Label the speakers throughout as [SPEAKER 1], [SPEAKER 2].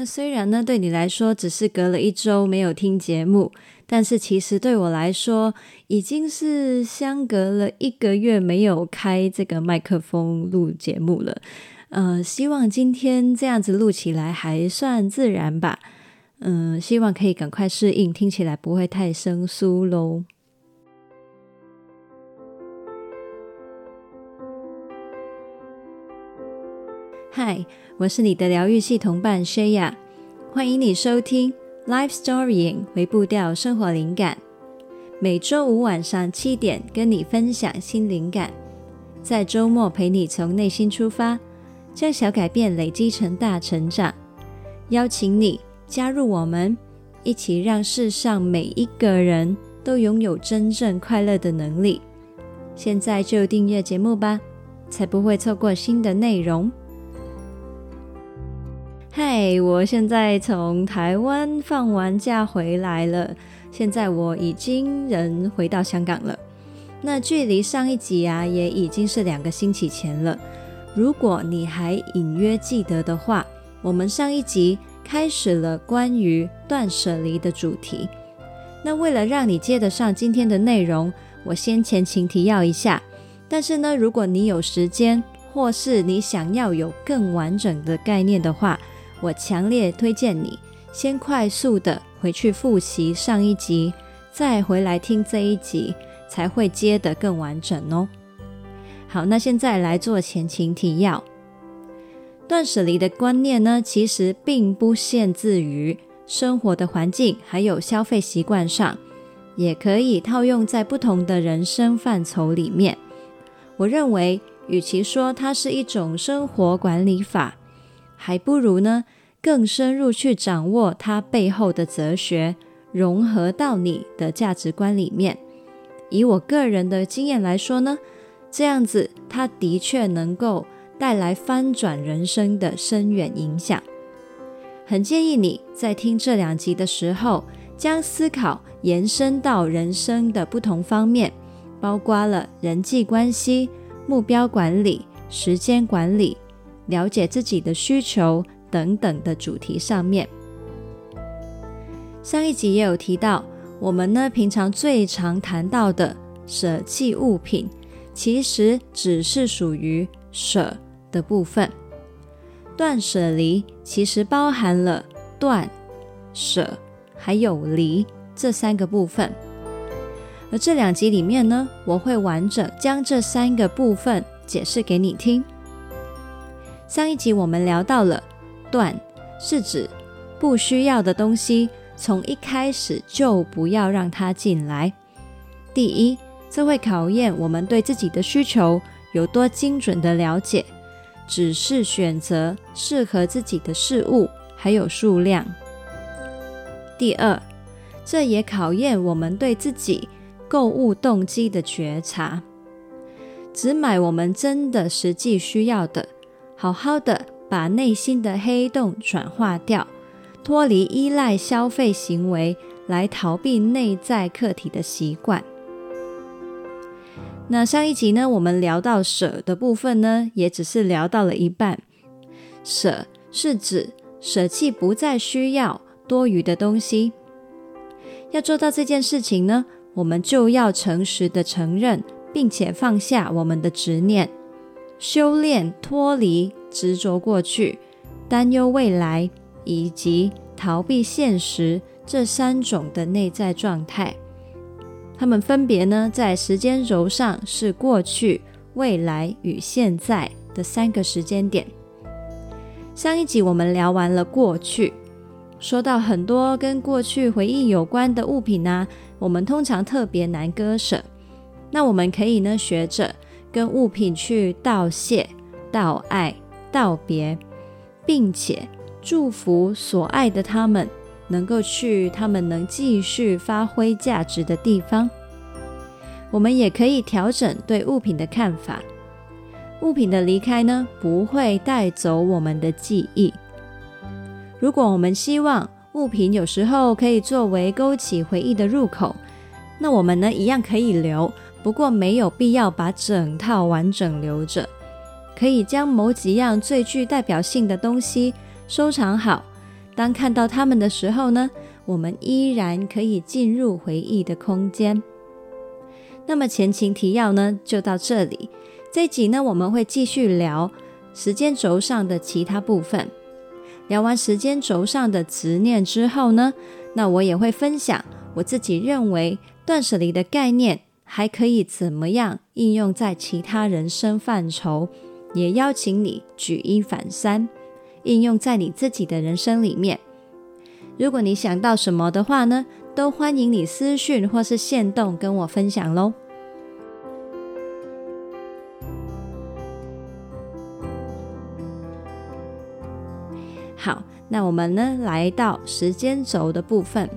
[SPEAKER 1] 那虽然呢，对你来说只是隔了一周没有听节目，但是其实对我来说，已经是相隔了一个月没有开这个麦克风录节目了。呃，希望今天这样子录起来还算自然吧。嗯、希望可以赶快适应，听起来不会太生疏喽。嗨，我是你的疗愈系同伴 Shaya，欢迎你收听 Life Storying 微步调生活灵感。每周五晚上七点跟你分享新灵感，在周末陪你从内心出发，将小改变累积成大成长。邀请你加入我们，一起让世上每一个人都拥有真正快乐的能力。现在就订阅节目吧，才不会错过新的内容。嗨，我现在从台湾放完假回来了，现在我已经人回到香港了。那距离上一集啊，也已经是两个星期前了。如果你还隐约记得的话，我们上一集开始了关于断舍离的主题。那为了让你接得上今天的内容，我先前情提要一下。但是呢，如果你有时间，或是你想要有更完整的概念的话，我强烈推荐你先快速的回去复习上一集，再回来听这一集，才会接得更完整哦。好，那现在来做前情提要。断舍离的观念呢，其实并不限制于生活的环境，还有消费习惯上，也可以套用在不同的人生范畴里面。我认为，与其说它是一种生活管理法，还不如呢，更深入去掌握它背后的哲学，融合到你的价值观里面。以我个人的经验来说呢，这样子它的确能够带来翻转人生的深远影响。很建议你在听这两集的时候，将思考延伸到人生的不同方面，包括了人际关系、目标管理、时间管理。了解自己的需求等等的主题上面，上一集也有提到，我们呢平常最常谈到的舍弃物品，其实只是属于舍的部分。断舍离其实包含了断、舍还有离这三个部分，而这两集里面呢，我会完整将这三个部分解释给你听。上一集我们聊到了断，是指不需要的东西，从一开始就不要让它进来。第一，这会考验我们对自己的需求有多精准的了解，只是选择适合自己的事物，还有数量。第二，这也考验我们对自己购物动机的觉察，只买我们真的实际需要的。好好的把内心的黑洞转化掉，脱离依赖消费行为来逃避内在客体的习惯。那上一集呢，我们聊到舍的部分呢，也只是聊到了一半。舍是指舍弃不再需要多余的东西。要做到这件事情呢，我们就要诚实的承认，并且放下我们的执念。修炼脱离执着过去、担忧未来以及逃避现实这三种的内在状态，它们分别呢，在时间轴上是过去、未来与现在的三个时间点。上一集我们聊完了过去，说到很多跟过去回忆有关的物品呢，我们通常特别难割舍。那我们可以呢，学着。跟物品去道谢、道爱、道别，并且祝福所爱的他们能够去他们能继续发挥价值的地方。我们也可以调整对物品的看法。物品的离开呢，不会带走我们的记忆。如果我们希望物品有时候可以作为勾起回忆的入口，那我们呢，一样可以留。不过没有必要把整套完整留着，可以将某几样最具代表性的东西收藏好，当看到它们的时候呢，我们依然可以进入回忆的空间。那么前情提要呢，就到这里。这集呢，我们会继续聊时间轴上的其他部分。聊完时间轴上的执念之后呢，那我也会分享我自己认为断舍离的概念还可以怎么样应用在其他人生范畴，也邀请你举一反三，应用在你自己的人生里面。如果你想到什么的话呢，都欢迎你私讯或是限动跟我分享喽。好，那我们呢，来到时间轴的部分。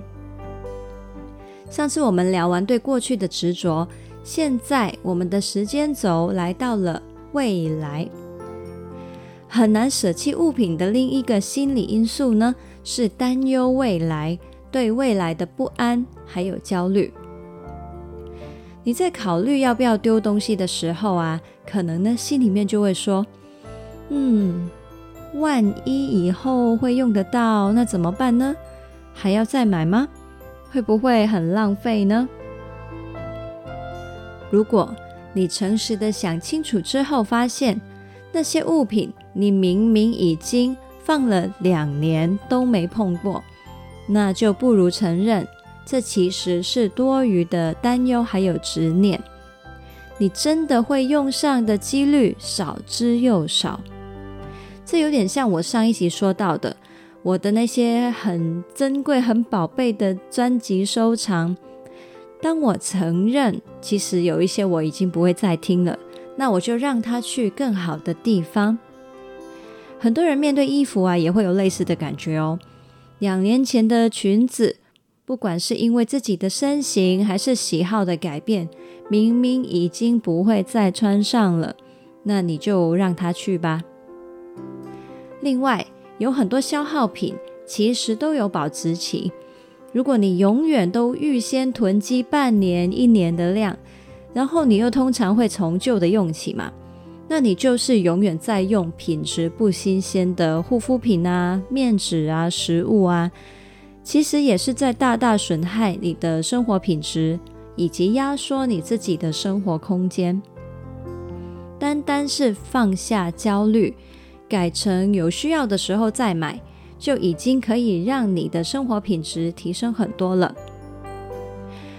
[SPEAKER 1] 上次我们聊完对过去的执着，现在我们的时间轴来到了未来。很难舍弃物品的另一个心理因素呢，是担忧未来，对未来的不安还有焦虑。你在考虑要不要丢东西的时候啊，可能呢心里面就会说，嗯。万一以后会用得到，那怎么办呢？还要再买吗？会不会很浪费呢？如果你诚实的想清楚之后，发现那些物品你明明已经放了两年都没碰过，那就不如承认这其实是多余的担忧还有执念。你真的会用上的几率少之又少。这有点像我上一集说到的，我的那些很珍贵、很宝贝的专辑收藏。当我承认，其实有一些我已经不会再听了，那我就让它去更好的地方。很多人面对衣服啊，也会有类似的感觉哦。两年前的裙子，不管是因为自己的身形还是喜好的改变，明明已经不会再穿上了，那你就让它去吧。另外，有很多消耗品其实都有保质期。如果你永远都预先囤积半年、一年的量，然后你又通常会从旧的用起嘛，那你就是永远在用品质不新鲜的护肤品啊、面纸啊、食物啊，其实也是在大大损害你的生活品质，以及压缩你自己的生活空间。单单是放下焦虑。改成有需要的时候再买，就已经可以让你的生活品质提升很多了。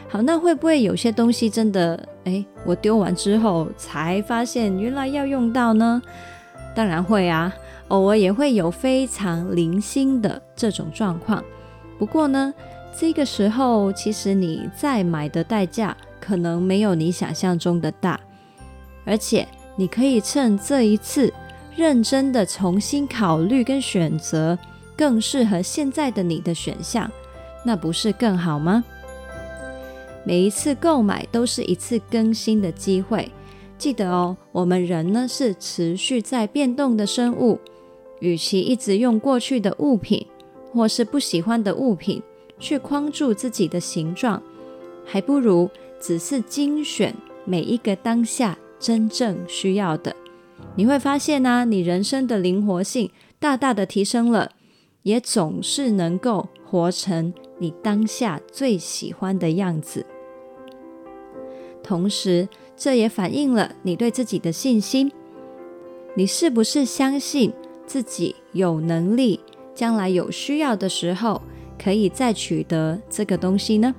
[SPEAKER 1] 好，那会不会有些东西真的，诶，我丢完之后才发现原来要用到呢？当然会啊，偶尔也会有非常零星的这种状况。不过呢，这个时候其实你再买的代价可能没有你想象中的大，而且你可以趁这一次。认真的重新考虑跟选择更适合现在的你的选项，那不是更好吗？每一次购买都是一次更新的机会。记得哦，我们人呢是持续在变动的生物，与其一直用过去的物品或是不喜欢的物品去框住自己的形状，还不如只是精选每一个当下真正需要的。你会发现呢、你人生的灵活性大大的提升了，也总是能够活成你当下最喜欢的样子。同时，这也反映了你对自己的信心。你是不是相信自己有能力，将来有需要的时候可以再取得这个东西呢？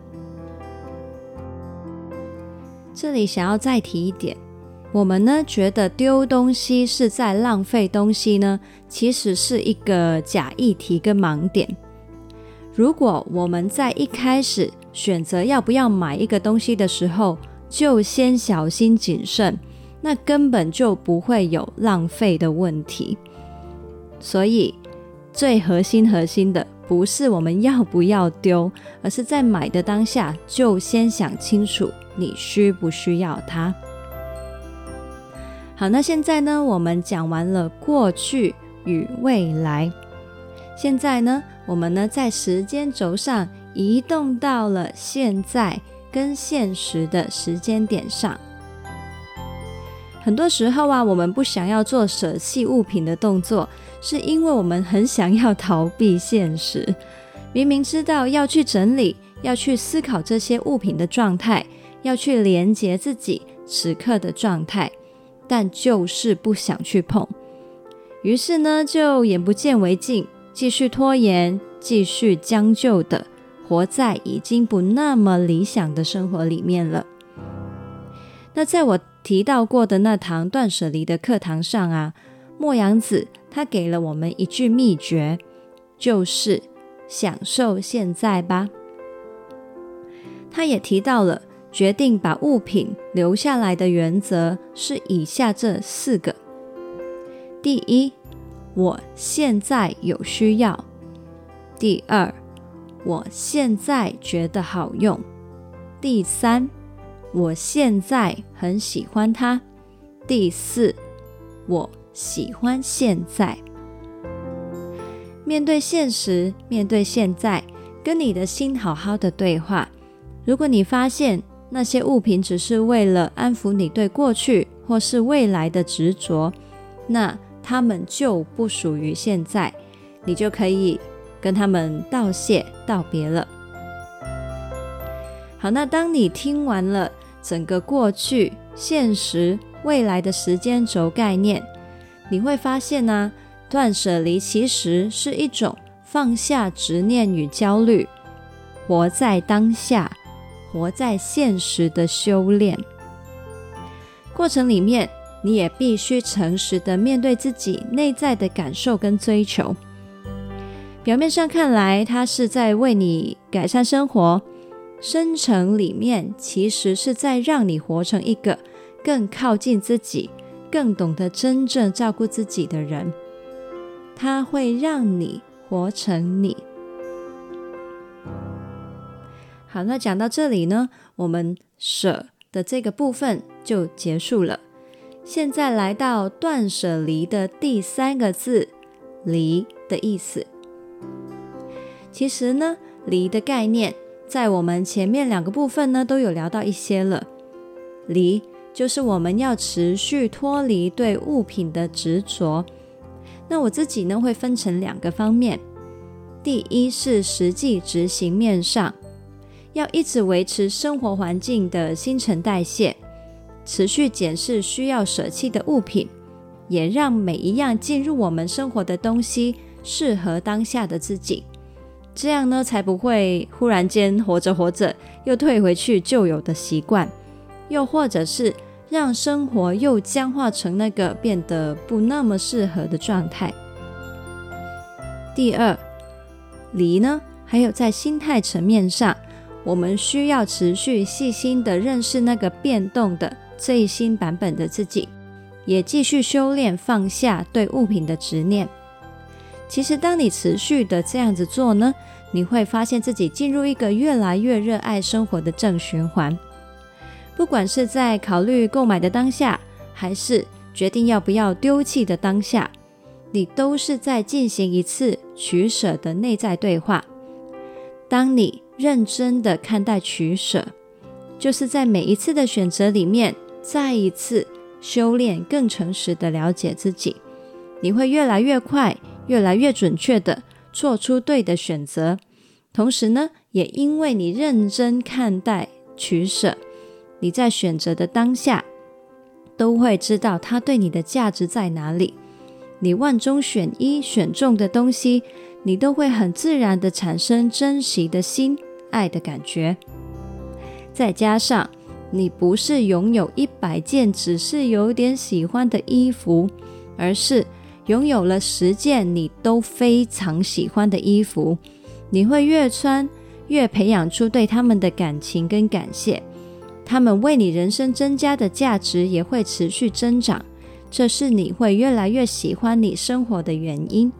[SPEAKER 1] 这里想要再提一点。我们呢觉得丢东西是在浪费东西呢，其实是一个假议题跟盲点。如果我们在一开始选择要不要买一个东西的时候，就先小心谨慎，那根本就不会有浪费的问题。所以最核心核心的不是我们要不要丢，而是在买的当下就先想清楚你需不需要它。好，那现在呢，我们讲完了过去与未来。现在呢，我们呢在时间轴上移动到了现在跟现实的时间点上。很多时候啊，我们不想要做舍弃物品的动作，是因为我们很想要逃避现实。明明知道要去整理，要去思考这些物品的状态，要去连接自己此刻的状态，但就是不想去碰。于是呢，就眼不见为净，继续拖延，继续将就的活在已经不那么理想的生活里面了。那在我提到过的那堂断舍离的课堂上啊，莫阳子他给了我们一句秘诀，就是享受现在吧。他也提到了决定把物品留下来的原则是以下这四个：第一，我现在有需要；第二，我现在觉得好用；第三，我现在很喜欢它。第四，我喜欢现在。面对现实，面对现在，跟你的心好好的对话。如果你发现那些物品只是为了安抚你对过去或是未来的执着，那他们就不属于现在，你就可以跟他们道谢道别了。好，那当你听完了整个过去、现实、未来的时间轴概念，你会发现呢、断舍离其实是一种放下执念与焦虑，活在当下、活在现实的修炼。过程里面，你也必须诚实的面对自己内在的感受跟追求。表面上看来，他是在为你改善生活。深层里面其实是在让你活成一个更靠近自己、更懂得真正照顾自己的人。他会让你活成你。好，那讲到这里呢，我们舍的这个部分就结束了。现在来到断舍离的第三个字“离”的意思。其实呢，离的概念。在我们前面两个部分呢，都有聊到一些了。离就是我们要持续脱离对物品的执着。那我自己呢，会分成两个方面。第一是实际执行面上，要一直维持生活环境的新陈代谢，持续检视需要舍弃的物品，也让每一样进入我们生活的东西适合当下的自己。这样呢，才不会忽然间活着活着又退回去旧有的习惯，又或者是让生活又僵化成那个变得不那么适合的状态。第二，离呢，还有在心态层面上，我们需要持续细心的认识那个变动的最新版本的自己，也继续修炼放下对物品的执念。其实，当你持续的这样子做呢，你会发现自己进入一个越来越热爱生活的正循环。不管是在考虑购买的当下，还是决定要不要丢弃的当下，你都是在进行一次取舍的内在对话。当你认真的看待取舍，就是在每一次的选择里面，再一次修炼更诚实的了解自己，你会越来越快。越来越准确的做出对的选择，同时呢，也因为你认真看待取舍，你在选择的当下都会知道它对你的价值在哪里。你万中选一选中的东西，你都会很自然的产生珍惜的心、爱的感觉。再加上你不是拥有一百件只是有点喜欢的衣服，而是拥有了十件你都非常喜欢的衣服，你会越穿越培养出对他们的感情跟感谢，他们为你人生增加的价值也会持续增长，这是你会越来越喜欢你生活的原因。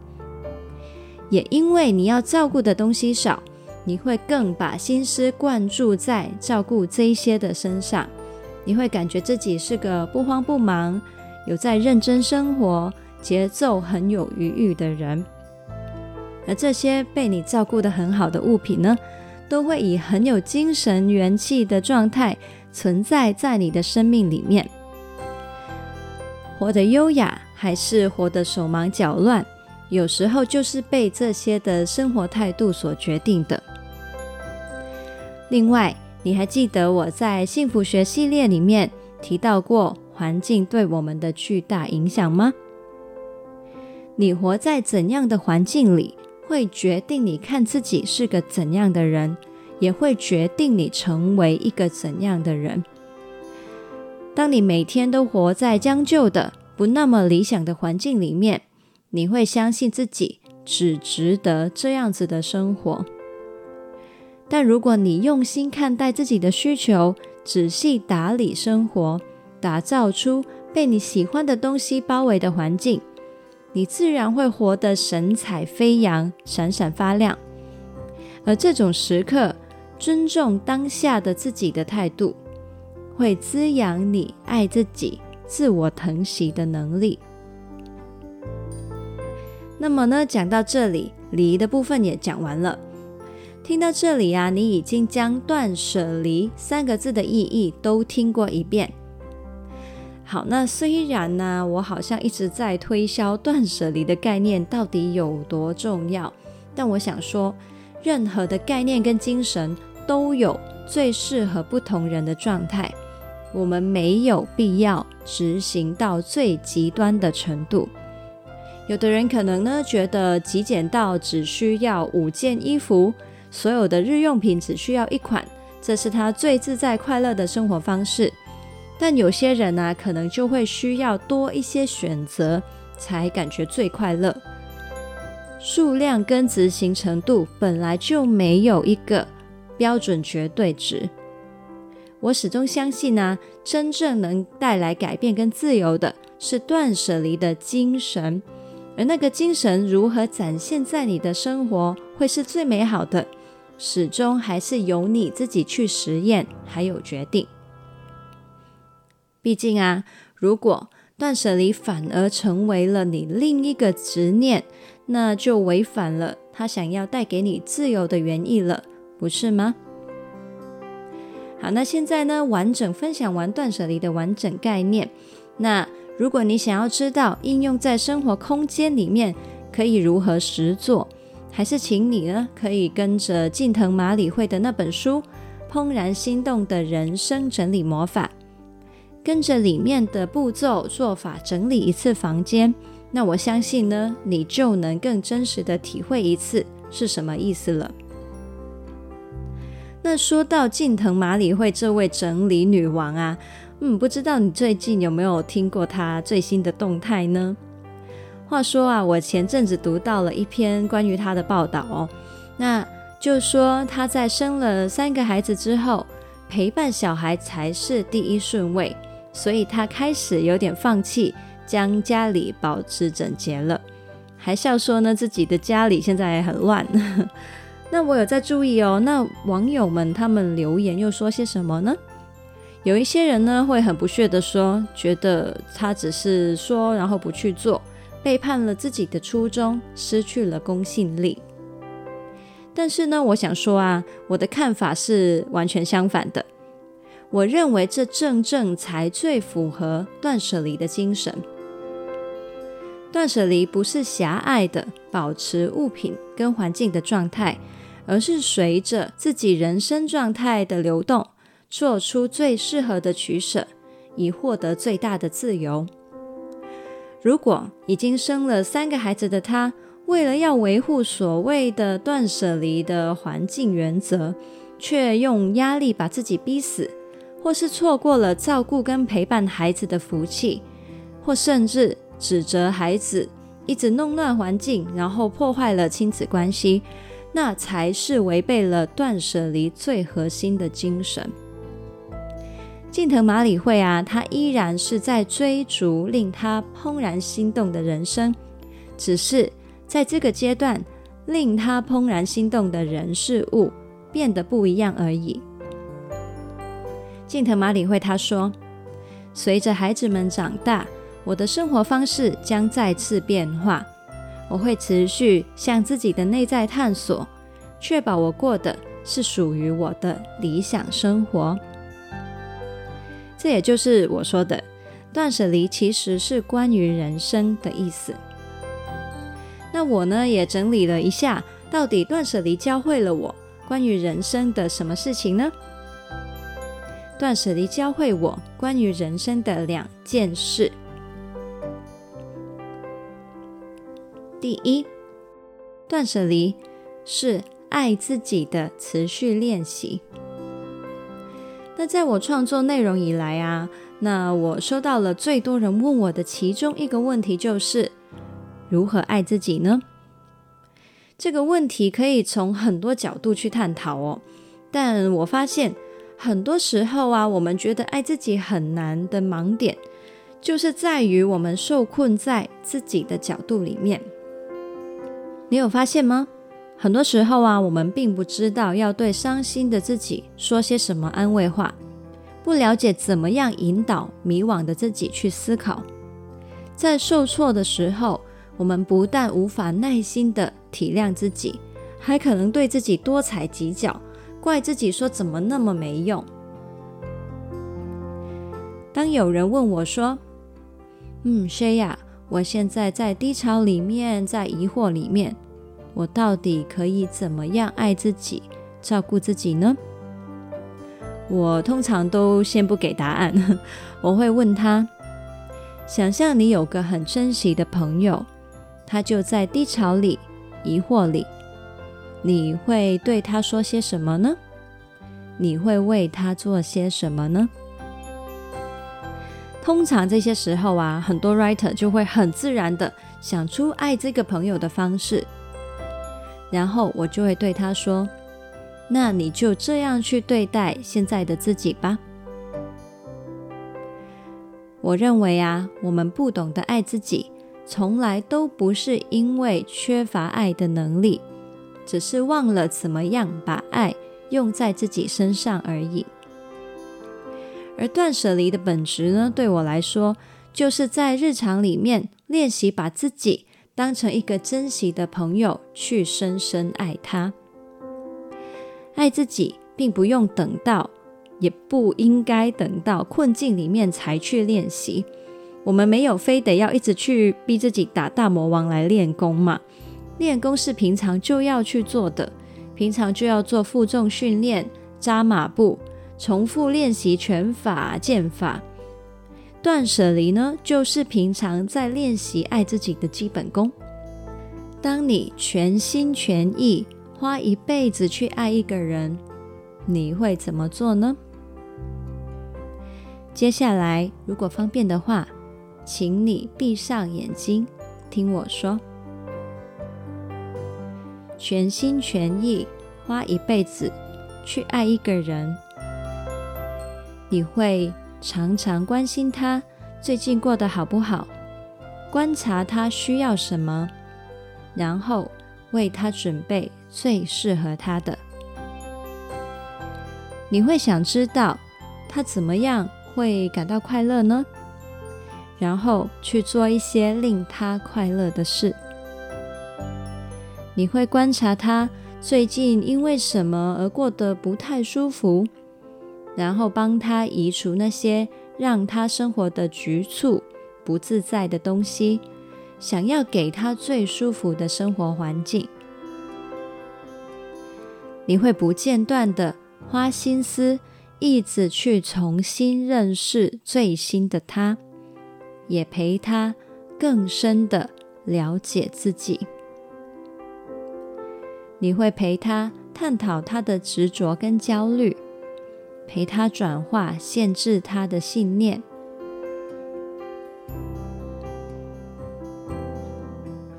[SPEAKER 1] 也因为你要照顾的东西少，你会更把心思灌注在照顾这一些的身上，你会感觉自己是个不慌不忙，有在认真生活。节奏很有余裕的人，而这些被你照顾得很好的物品呢，都会以很有精神元气的状态存在在你的生命里面。活得优雅，还是活得手忙脚乱，有时候就是被这些的生活态度所决定的。另外，你还记得我在幸福学系列里面提到过环境对我们的巨大影响吗？你活在怎样的环境里，会决定你看自己是个怎样的人，也会决定你成为一个怎样的人。当你每天都活在将就的、不那么理想的环境里面，你会相信自己只值得这样子的生活。但如果你用心看待自己的需求，仔细打理生活，打造出被你喜欢的东西包围的环境，你自然会活得神采飞扬、闪闪发亮。而这种时刻，尊重当下的自己的态度，会滋养你爱自己、自我疼惜的能力。那么呢，讲到这里，礼仪的部分也讲完了。听到这里啊，你已经将“断舍离”三个字的意义都听过一遍。好，那虽然呢，我好像一直在推销断舍离的概念到底有多重要，但我想说，任何的概念跟精神都有最适合不同人的状态。我们没有必要执行到最极端的程度。有的人可能呢，觉得极简到只需要五件衣服，所有的日用品只需要一款，这是他最自在快乐的生活方式。但有些人呢，可能就会需要多一些选择，才感觉最快乐。数量跟执行程度本来就没有一个标准绝对值。我始终相信呢、真正能带来改变跟自由的是断舍离的精神，而那个精神如何展现在你的生活，会是最美好的，始终还是由你自己去实验还有决定。毕竟啊，如果断舍离反而成为了你另一个执念，那就违反了他想要带给你自由的原意了，不是吗？好，那现在呢，完整分享完断舍离的完整概念。那如果你想要知道应用在生活空间里面可以如何实作，还是请你呢可以跟着近藤麻理惠的那本书《怦然心动的人生整理魔法》，跟着里面的步骤做法整理一次房间。那我相信呢，你就能更真实的体会一次是什么意思了。那说到近藤麻理惠这位整理女王啊，嗯，不知道你最近有没有听过她最新的动态呢？话说啊，我前阵子读到了一篇关于他的报道哦，那就说他在生了三个孩子之后，陪伴小孩才是第一顺位，所以他开始有点放弃将家里保持整洁了，还笑说呢自己的家里现在很乱。那我有在注意哦，那网友们他们留言又说些什么呢？有一些人呢会很不屑地说，觉得他只是说，然后不去做，背叛了自己的初衷，失去了公信力。但是呢，我想说啊，我的看法是完全相反的。我认为这正正才最符合断舍离的精神。断舍离不是狭隘的保持物品跟环境的状态。而是随着自己人生状态的流动，做出最适合的取舍，以获得最大的自由。如果已经生了三个孩子的他，为了要维护所谓的断舍离的环境原则，却用压力把自己逼死，或是错过了照顾跟陪伴孩子的福气，或甚至指责孩子一直弄乱环境，然后破坏了亲子关系。那才是违背了断舍离最核心的精神。近藤麻里惠啊，她依然是在追逐令她怦然心动的人生，只是在这个阶段，令她怦然心动的人事物变得不一样而已。近藤麻里惠她说：“随着孩子们长大，我的生活方式将再次变化。”我会持续向自己的内在探索，确保我过的是属于我的理想生活。这也就是我说的，断舍离其实是关于人生的意思。那我呢，也整理了一下，到底断舍离教会了我关于人生的什么事情呢？断舍离教会我关于人生的两件事。第一，断舍离是爱自己的持续练习。那在我创作内容以来啊，那我收到了最多人问我的其中一个问题就是。如何爱自己呢？这个问题可以从很多角度去探讨哦。但我发现很多时候啊，我们觉得爱自己很难的盲点，就是在于我们受困在自己的角度里面。你有发现吗？很多时候啊，我们并不知道要对伤心的自己说些什么安慰话，不了解怎么样引导迷惘的自己去思考，在受挫的时候。我们不但无法耐心的体谅自己，还可能对自己多踩几脚，怪自己说怎么那么没用。当有人问我说：“嗯，Shaya，我现在在低潮里面，在疑惑里面，我到底可以怎么样爱自己、照顾自己呢？”我通常都先不给答案，我会问他：“想象你有个很珍惜的朋友。”他就在低潮里、疑惑里，你会对他说些什么呢？你会为他做些什么呢？通常这些时候啊，很多 writer 就会很自然的想出爱这个朋友的方式，然后我就会对他说：“那你就这样去对待现在的自己吧。”我认为啊，我们不懂得爱自己。从来都不是因为缺乏爱的能力，只是忘了怎么样把爱用在自己身上而已。而断舍离的本质呢，对我来说，就是在日常里面练习把自己当成一个珍惜的朋友，去深深爱他。爱自己，并不用等到，也不应该等到困境里面才去练习。我们没有非得要一直去逼自己打大魔王来练功嘛？练功是平常就要去做的，平常就要做负重训练、扎马步、重复练习拳法、剑法。断舍离呢，就是平常在练习爱自己的基本功。当你全心全意花一辈子去爱一个人，你会怎么做呢？接下来，如果方便的话。请你闭上眼睛，听我说。全心全意花一辈子去爱一个人，你会常常关心他最近过得好不好，观察他需要什么，然后为他准备最适合他的。你会想知道他怎么样会感到快乐呢？然后去做一些令他快乐的事。你会观察他最近因为什么而过得不太舒服，然后帮他移除那些让他生活的局促、不自在的东西，想要给他最舒服的生活环境。你会不间断地花心思，一直去重新认识最新的他。也陪他更深的了解自己。你会陪他探讨他的执着跟焦虑，陪他转化限制他的信念。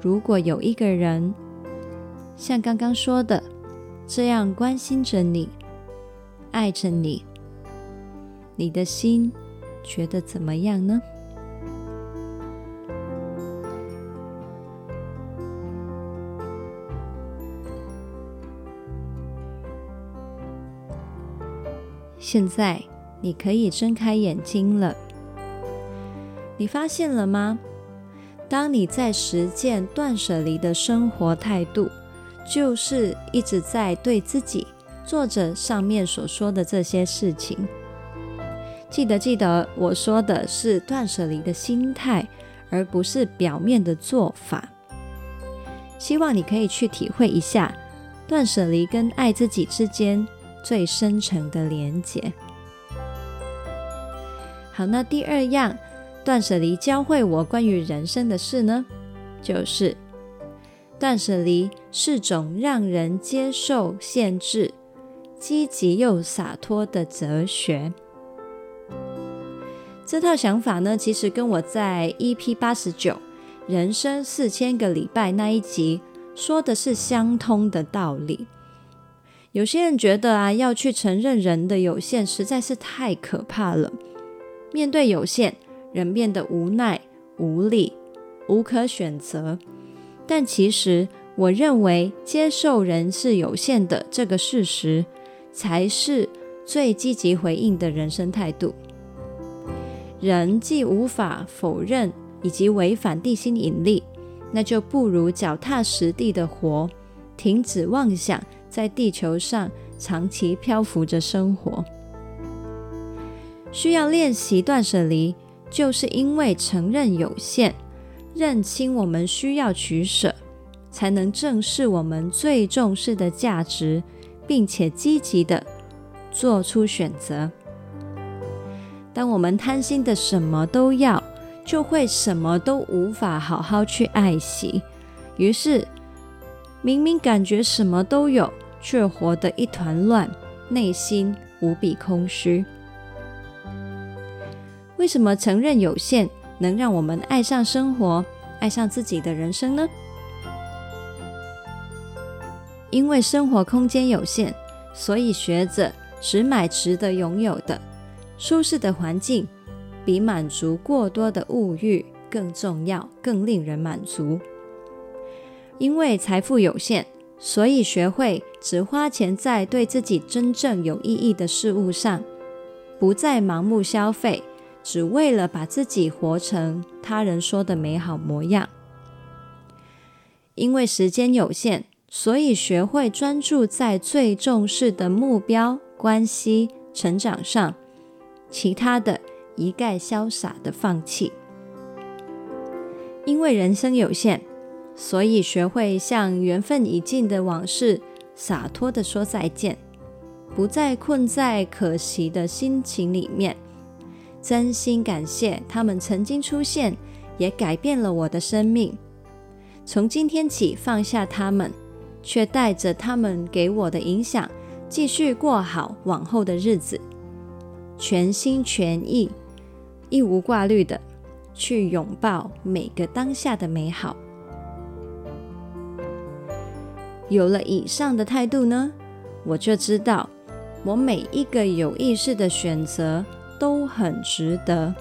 [SPEAKER 1] 如果有一个人像刚刚说的这样关心着你，爱着你，你的心觉得怎么样呢？现在你可以睁开眼睛了。你发现了吗？当你在实践断舍离的生活态度，就是一直在对自己做着上面所说的这些事情。记得记得，我说的是断舍离的心态，而不是表面的做法。希望你可以去体会一下断舍离跟爱自己之间最深层的连结。好，那第二样断舍离教会我关于人生的事呢，就是断舍离是种让人接受限制、积极又洒脱的哲学。这套想法呢，其实跟我在 EP 八十九人生四千个礼拜那一集说的是相通的道理。有些人觉得啊，要去承认人的有限实在是太可怕了。面对有限，人变得无奈、无力、无可选择。但其实，我认为接受人是有限的这个事实，才是最积极回应的人生态度。人既无法否认以及违反地心引力，那就不如脚踏实地的活，停止妄想，在地球上长期漂浮着生活。需要练习断舍离，就是因为承认有限，认清我们需要取舍，才能正视我们最重视的价值，并且积极的做出选择。当我们贪心的什么都要，就会什么都无法好好去爱惜，于是明明感觉什么都有，却活得一团乱，内心无比空虚。为什么承认有限能让我们爱上生活，爱上自己的人生呢？因为生活空间有限，所以学着只买值得拥有的。舒适的环境比满足过多的物欲更重要，更令人满足。因为财富有限，所以学会只花钱在对自己真正有意义的事物上，不再盲目消费。只为了把自己活成他人说的美好模样，因为时间有限，所以学会专注在最重视的目标、关系、成长上，其他的一概潇洒的放弃。因为人生有限，所以学会向缘分已尽的往事洒脱的说再见，不再困在可惜的心情里面。真心感谢他们曾经出现，也改变了我的生命。从今天起放下他们，却带着他们给我的影响，继续过好往后的日子。全心全意、一无挂虑的去拥抱每个当下的美好。有了以上的态度呢，我就知道我每一个有意识的选择。都很值得，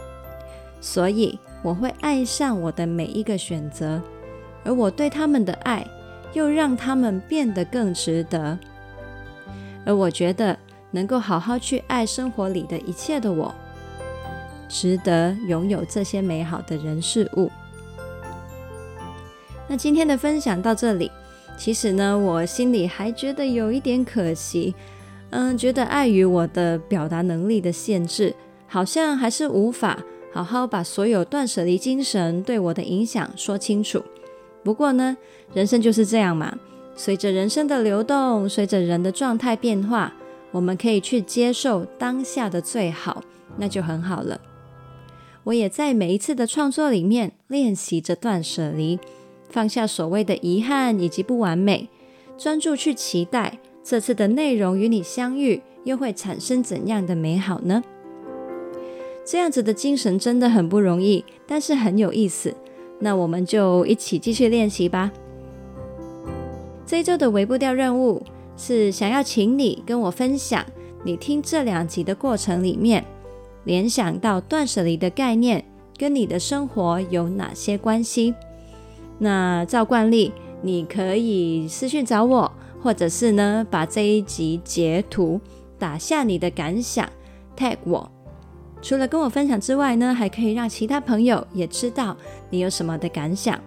[SPEAKER 1] 所以我会爱上我的每一个选择，而我对他们的爱又让他们变得更值得。而我觉得能够好好去爱生活里的一切的我，值得拥有这些美好的人事物。那今天的分享到这里，其实呢，我心里还觉得有一点可惜，嗯，觉得碍于我的表达能力的限制。好像还是无法好好把所有断舍离精神对我的影响说清楚。不过呢，人生就是这样嘛，随着人生的流动，随着人的状态变化，我们可以去接受当下的最好，那就很好了。我也在每一次的创作里面练习着断舍离，放下所谓的遗憾以及不完美，专注去期待这次的内容与你相遇，又会产生怎样的美好呢？这样子的精神真的很不容易，但是很有意思。那我们就一起继续练习吧。这一周的微步调任务是想要请你跟我分享，你听这两集的过程里面，联想到断舍离的概念跟你的生活有哪些关系？那照惯例，你可以私讯找我，或者是呢，把这一集截图打下你的感想，tag 我。除了跟我分享之外呢，还可以让其他朋友也知道你有什么的感想。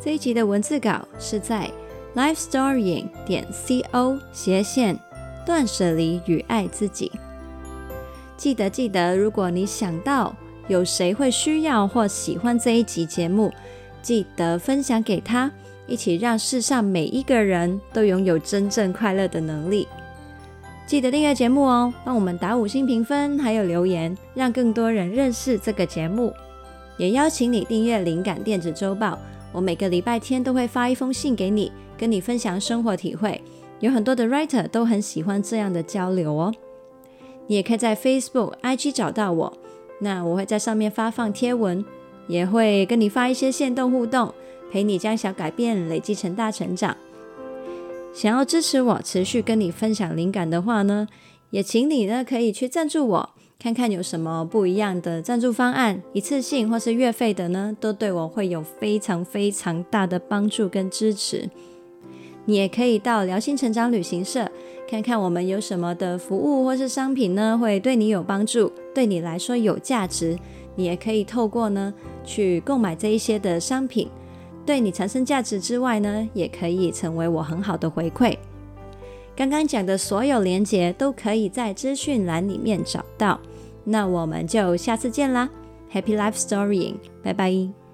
[SPEAKER 1] 这一集的文字稿是在 lifestorying 点 co 斜线断舍离与爱自己。记得记得，如果你想到有谁会需要或喜欢这一集节目，记得分享给他，一起让世上每一个人都拥有真正快乐的能力。记得订阅节目哦，帮我们打五星评分，还有留言，让更多人认识这个节目。也邀请你订阅灵感电子周报，我每个礼拜天都会发一封信给你，跟你分享生活体会。有很多的 writer 都很喜欢这样的交流哦。你也可以在 Facebook、IG 找到我，那我会在上面发放贴文，也会跟你发一些限动互动，陪你将小改变累积成大成长。想要支持我持续跟你分享灵感的话呢，也请你呢可以去赞助我，看看有什么不一样的赞助方案，一次性或是月费的呢，都对我会有非常非常大的帮助跟支持。你也可以到疗心成长旅行社看看我们有什么的服务或是商品呢，会对你有帮助，对你来说有价值。你也可以透过呢去购买这一些的商品，对你产生价值之外呢，也可以成为我很好的回馈。刚刚讲的所有连接都可以在资讯栏里面找到。那我们就下次见啦，Happy Life Story，拜拜。